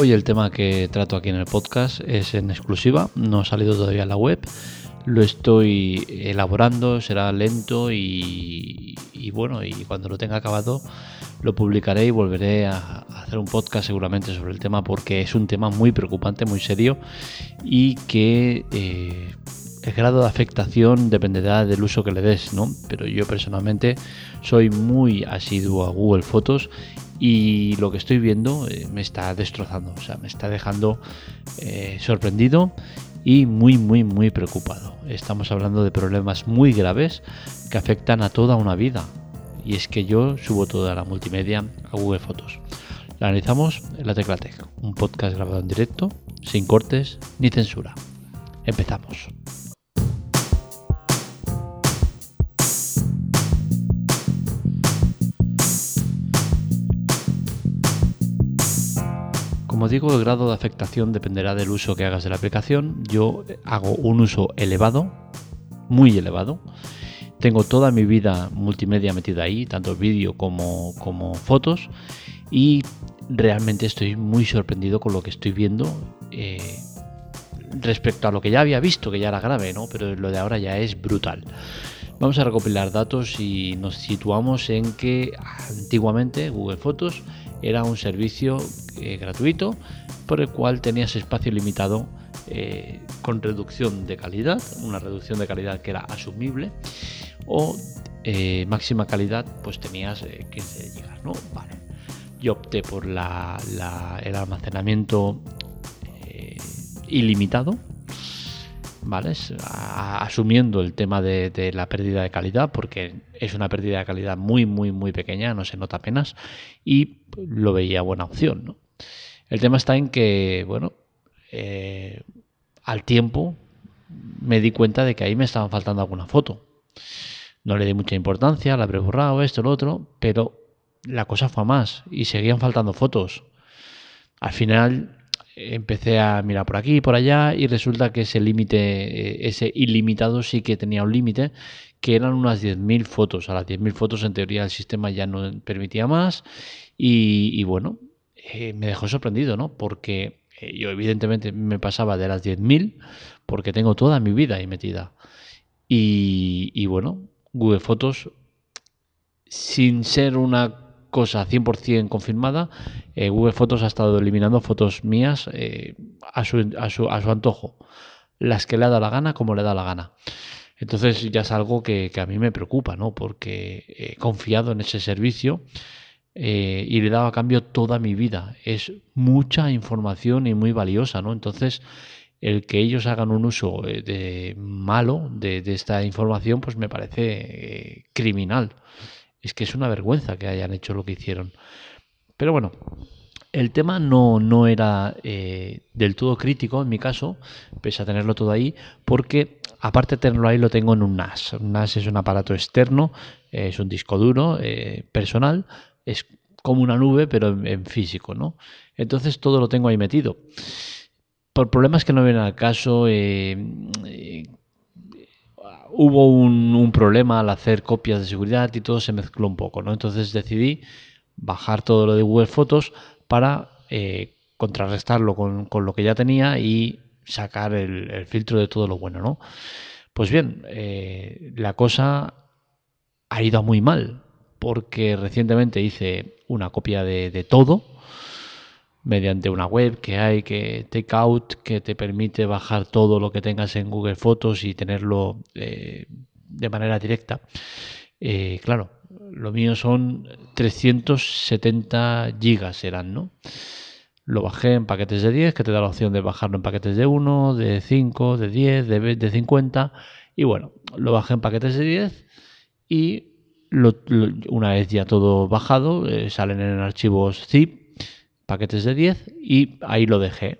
Hoy el tema que trato aquí en el podcast es en exclusiva, no ha salido todavía en la web. Lo estoy elaborando, será lento y, bueno, y cuando lo tenga acabado lo publicaré y volveré a, hacer un podcast seguramente sobre el tema porque es un tema muy preocupante, muy serio y que eh, el grado de afectación dependerá del uso que le des, ¿no? Pero yo personalmente soy muy asiduo a Google Fotos y lo que estoy viendo eh, me está destrozando, o sea, me está dejando eh, sorprendido y muy, muy, muy preocupado. Estamos hablando de problemas muy graves que afectan a toda una vida. Y es que yo subo toda la multimedia a Google Fotos. La analizamos en la Tecla Tech, un podcast grabado en directo, sin cortes ni censura. Empezamos. Como digo, el grado de afectación dependerá del uso que hagas de la aplicación. Yo hago un uso elevado, muy elevado. Tengo toda mi vida multimedia metida ahí, tanto vídeo como, fotos. Y realmente estoy muy sorprendido con lo que estoy viendo. Eh, respecto a lo que ya había visto, que ya era grave, ¿no? Pero lo de ahora ya es brutal. Vamos a recopilar datos y nos situamos en que antiguamente Google Fotos era un servicio eh, gratuito por el cual tenías espacio limitado eh, con reducción de calidad, una reducción de calidad que era asumible, o eh, máxima calidad, pues tenías 15 GB, ¿no? Vale. Yo opté por la, el almacenamiento ilimitado, ¿vale? asumiendo el tema de, la pérdida de calidad, porque es una pérdida de calidad muy, muy, muy pequeña, no se nota apenas, y lo veía buena opción, ¿no? El tema está en que, bueno, eh, al tiempo me di cuenta de que ahí me estaban faltando alguna foto. No le di mucha importancia, la habré borrado, esto, lo otro, pero la cosa fue más y seguían faltando fotos. Al final empecé a mirar por aquí y por allá y resulta que ese límite, eh, ese ilimitado sí que tenía un límite, que eran unas 10.000 fotos. A las 10.000 fotos en teoría el sistema ya no permitía más y, bueno, eh, me dejó sorprendido, ¿no? Porque eh, yo evidentemente me pasaba de las 10.000 porque tengo toda mi vida ahí metida. Y, y bueno, Google Fotos, sin ser una cosa 100% confirmada, eh, Google Fotos ha estado eliminando fotos mías eh, a, su, a, su, antojo, las que le da la gana como le da la gana. Entonces ya es algo que, a mí me preocupa, ¿no? Porque he confiado en ese servicio eh, y le he dado a cambio toda mi vida. Es mucha información y muy valiosa, ¿no? Entonces el que ellos hagan un uso de malo de, de, esta información, pues me parece criminal es que es una vergüenza que hayan hecho lo que hicieron. Pero bueno, el tema no, no era eh, del todo crítico en mi caso, pese a tenerlo todo ahí, porque aparte de tenerlo ahí lo tengo en un NAS. Un NAS es un aparato externo, es un disco duro eh, personal, es como una nube, pero en, físico, ¿no? Entonces todo lo tengo ahí metido. Por problemas que no vienen al caso, eh, hubo un, problema al hacer copias de seguridad y todo se mezcló un poco, ¿no? Entonces decidí bajar todo lo de Google Fotos para eh, contrarrestarlo con, lo que ya tenía y sacar el, filtro de todo lo bueno, ¿no? Pues bien, eh, la cosa ha ido muy mal porque recientemente hice una copia de todo mediante una web que hay que Takeout que te permite bajar todo lo que tengas en Google Fotos y tenerlo eh, de manera directa. Eh, claro, lo mío son 370 gigas eran, ¿no? Lo bajé en paquetes de 10, que te da la opción de bajarlo en paquetes de 1, de 5, de 10, de, de 50. Y bueno, lo bajé en paquetes de 10 y una vez ya todo bajado, eh, salen en archivos zip paquetes de 10 y ahí lo dejé.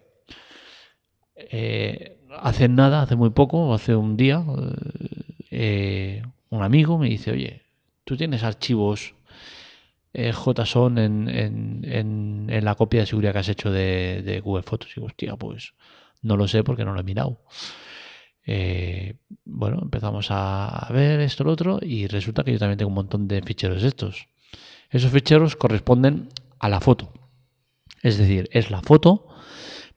Eh, hace nada, hace muy poco, hace un día, eh, un amigo me dice, oye, tú tienes archivos eh, JSON en, en, en, la copia de seguridad que has hecho de, Google Fotos. Y digo, hostia, pues no lo sé porque no lo he mirado. bueno, empezamos a ver esto, lo otro, y resulta que yo también tengo un montón de ficheros estos. Esos ficheros corresponden a la foto Es decir, es la foto,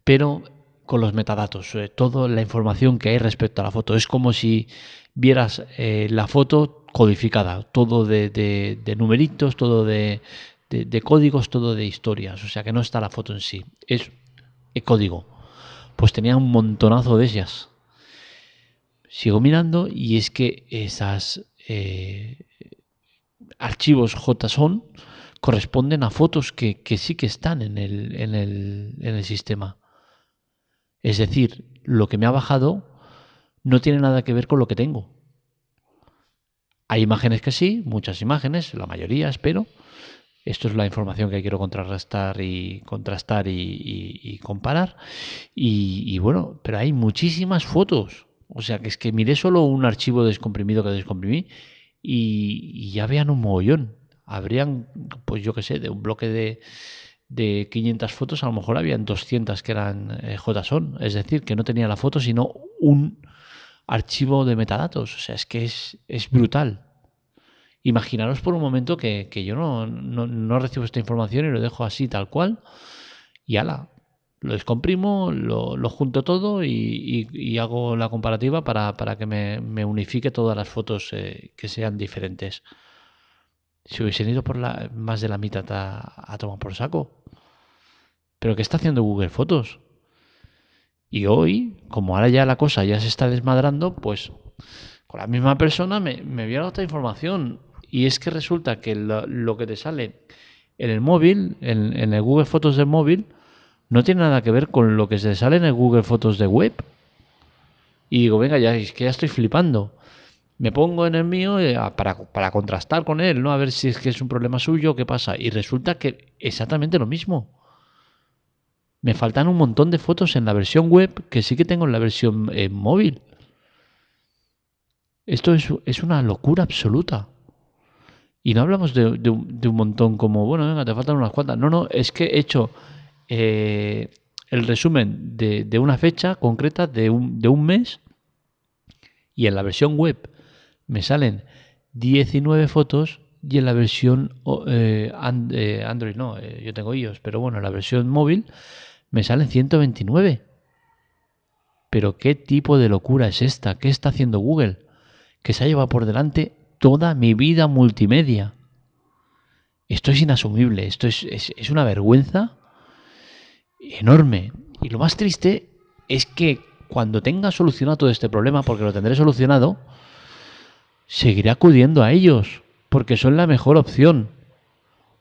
pero con los metadatos, eh, toda la información que hay respecto a la foto. Es como si vieras eh, la foto codificada, todo de, numeritos, todo de, códigos, todo de historias. O sea que no está la foto en sí, es el código. Pues tenía un montonazo de ellas. Sigo mirando y es que esas eh, archivos JSON corresponden a fotos que, sí que están en el, en el sistema. Es decir, lo que me ha bajado no tiene nada que ver con lo que tengo. Hay imágenes que sí, muchas imágenes, la mayoría espero. Esto es la información que quiero contrarrestar y contrastar y, comparar. Y, bueno, pero hay muchísimas fotos. O sea que es que miré solo un archivo descomprimido que descomprimí y, ya vean un mogollón. Habrían, pues yo qué sé, de un bloque de, de 500 fotos, a lo mejor habían 200 que eran eh, JSON, es decir, que no tenía la foto, sino un archivo de metadatos. O sea, es que es, brutal. Imaginaros por un momento que, yo no, no, recibo esta información y lo dejo así, tal cual, y ala, lo descomprimo, lo, lo junto todo y, hago la comparativa para, que me, unifique todas las fotos eh, que sean diferentes. Si hubiesen ido por la, más de la mitad a, tomar por saco. Pero ¿qué está haciendo Google Fotos? Y hoy, como ahora ya la cosa ya se está desmadrando, pues con la misma persona me, me otra información. Y es que resulta que lo, que te sale en el móvil, en, el Google Fotos del móvil, no tiene nada que ver con lo que se sale en el Google Fotos de web. Y digo, venga, ya es que ya estoy flipando me pongo en el mío eh, para, contrastar con él, ¿no? A ver si es que es un problema suyo, qué pasa. Y resulta que exactamente lo mismo. Me faltan un montón de fotos en la versión web que sí que tengo en la versión eh, móvil. Esto es, una locura absoluta. Y no hablamos de, un, montón como, bueno, venga, te faltan unas cuantas. No, no, es que he hecho eh, el resumen de, una fecha concreta de un, de un mes y en la versión web me salen 19 fotos y en la versión eh, eh, Android no, eh, yo tengo iOS, pero bueno, en la versión móvil me salen 129. Pero qué tipo de locura es esta? ¿Qué está haciendo Google? Que se ha llevado por delante toda mi vida multimedia. Esto es inasumible, esto es, es una vergüenza enorme. Y lo más triste es que cuando tenga solucionado todo este problema, porque lo tendré solucionado, seguiré acudiendo a ellos, porque son la mejor opción.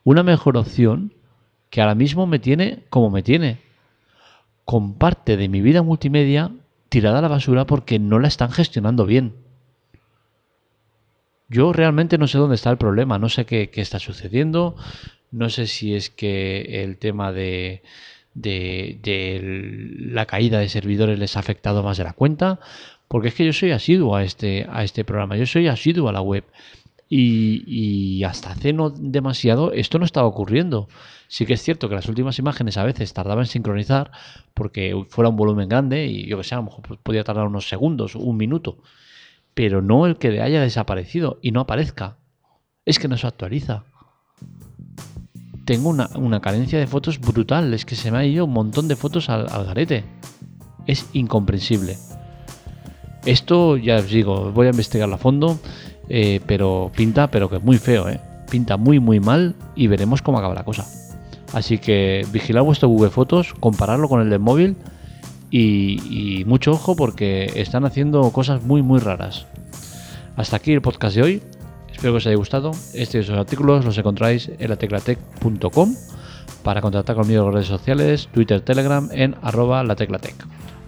Una mejor opción que ahora mismo me tiene como me tiene. Con parte de mi vida multimedia tirada a la basura porque no la están gestionando bien. Yo realmente no sé dónde está el problema, no sé qué, está sucediendo, no sé si es que el tema de, de, la caída de servidores les ha afectado más de la cuenta, porque es que yo soy asiduo a este, a este programa, yo soy asiduo a la web. Y, hasta hace no demasiado esto no estaba ocurriendo. Sí que es cierto que las últimas imágenes a veces tardaban en sincronizar porque fuera un volumen grande y yo que sé, a lo mejor podía tardar unos segundos, un minuto. Pero no el que haya desaparecido y no aparezca. Es que no se actualiza. Tengo una, carencia de fotos brutal. Es que se me ha ido un montón de fotos al garete. Es incomprensible. Esto ya os digo, voy a investigarlo a fondo, eh, pero pinta, pero que es muy feo, ¿eh? Pinta muy, muy mal y veremos cómo acaba la cosa. Así que vigilad vuestro Google Fotos, compararlo con el del móvil y, mucho ojo porque están haciendo cosas muy, muy raras. Hasta aquí el podcast de hoy. Espero que os haya gustado. Estos artículos los encontráis en la teclatec.com para contactar conmigo en redes sociales, Twitter, Telegram en arroba la teclatec.